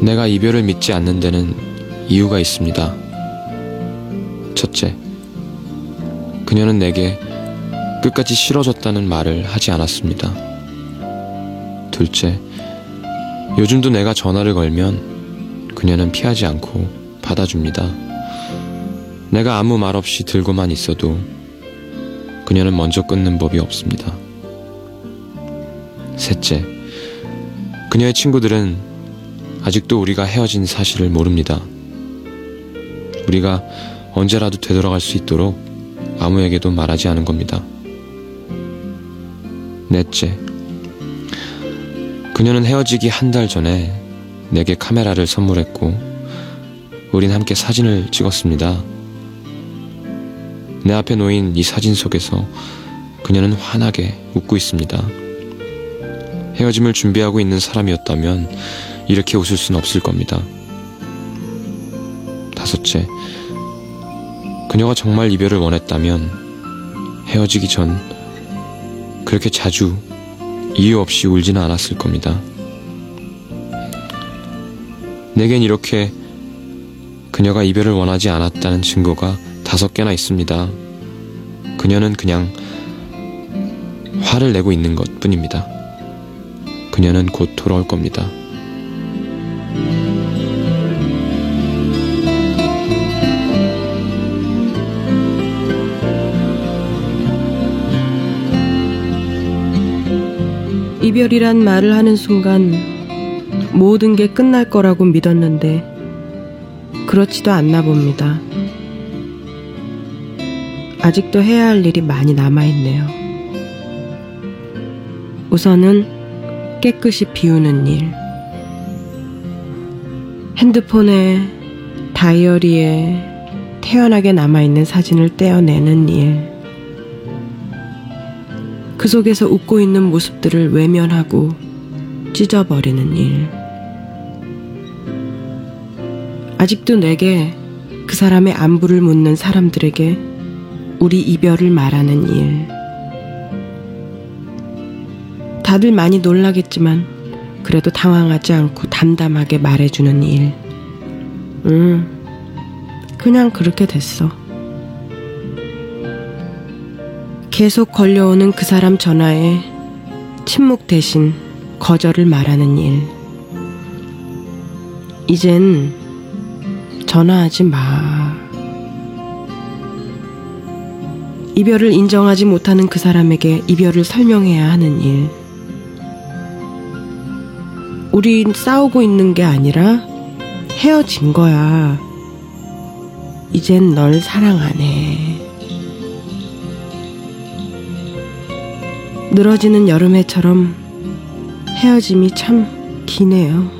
내가 이별을 믿지 않는 데는 이유가 있습니다. 첫째, 그녀는 내게 끝까지 싫어졌다는 말을 하지 않았습니다. 둘째, 요즘도 내가 전화를 걸면 그녀는 피하지 않고 받아줍니다. 내가 아무 말 없이 들고만 있어도 그녀는 먼저 끊는 법이 없습니다. 셋째, 그녀의 친구들은 아직도 우리가 헤어진 사실을 모릅니다. 우리가 언제라도 되돌아갈 수 있도록 아무에게도 말하지 않은 겁니다. 넷째, 그녀는 헤어지기 한 달 전에 내게 카메라를 선물했고, 우린 함께 사진을 찍었습니다. 내 앞에 놓인 이 사진 속에서 그녀는 환하게 웃고 있습니다. 헤어짐을 준비하고 있는 사람이었다면 이렇게 웃을 수는 없을 겁니다. 다섯째, 그녀가 정말 이별을 원했다면 헤어지기 전 그렇게 자주 이유 없이 울지는 않았을 겁니다. 내겐 이렇게 그녀가 이별을 원하지 않았다는 증거가 다섯 개나 있습니다. 그녀는 그냥 화를 내고 있는 것 뿐입니다. 그녀는 곧 돌아올 겁니다. 이별이란 말을 하는 순간 모든 게 끝날 거라고 믿었는데 그렇지도 않나 봅니다. 아직도 해야 할 일이 많이 남아있네요. 우선은 깨끗이 비우는 일. 핸드폰에, 다이어리에 태연하게 남아있는 사진을 떼어내는 일. 그 속에서 웃고 있는 모습들을 외면하고 찢어버리는 일. 아직도 내게 그 사람의 안부를 묻는 사람들에게 우리 이별을 말하는 일. 다들 많이 놀라겠지만 그래도 당황하지 않고 담담하게 말해주는 일. 음, 그냥 그렇게 됐어. 계속 걸려오는 그 사람 전화에 침묵 대신 거절을 말하는 일. 이젠 전화하지 마. 이별을 인정하지 못하는 그 사람에게 이별을 설명해야 하는 일. 우린 싸우고 있는 게 아니라 헤어진 거야. 이젠 널 사랑 안 해. 늘어지는 여름해처럼 헤어짐이 참 기네요.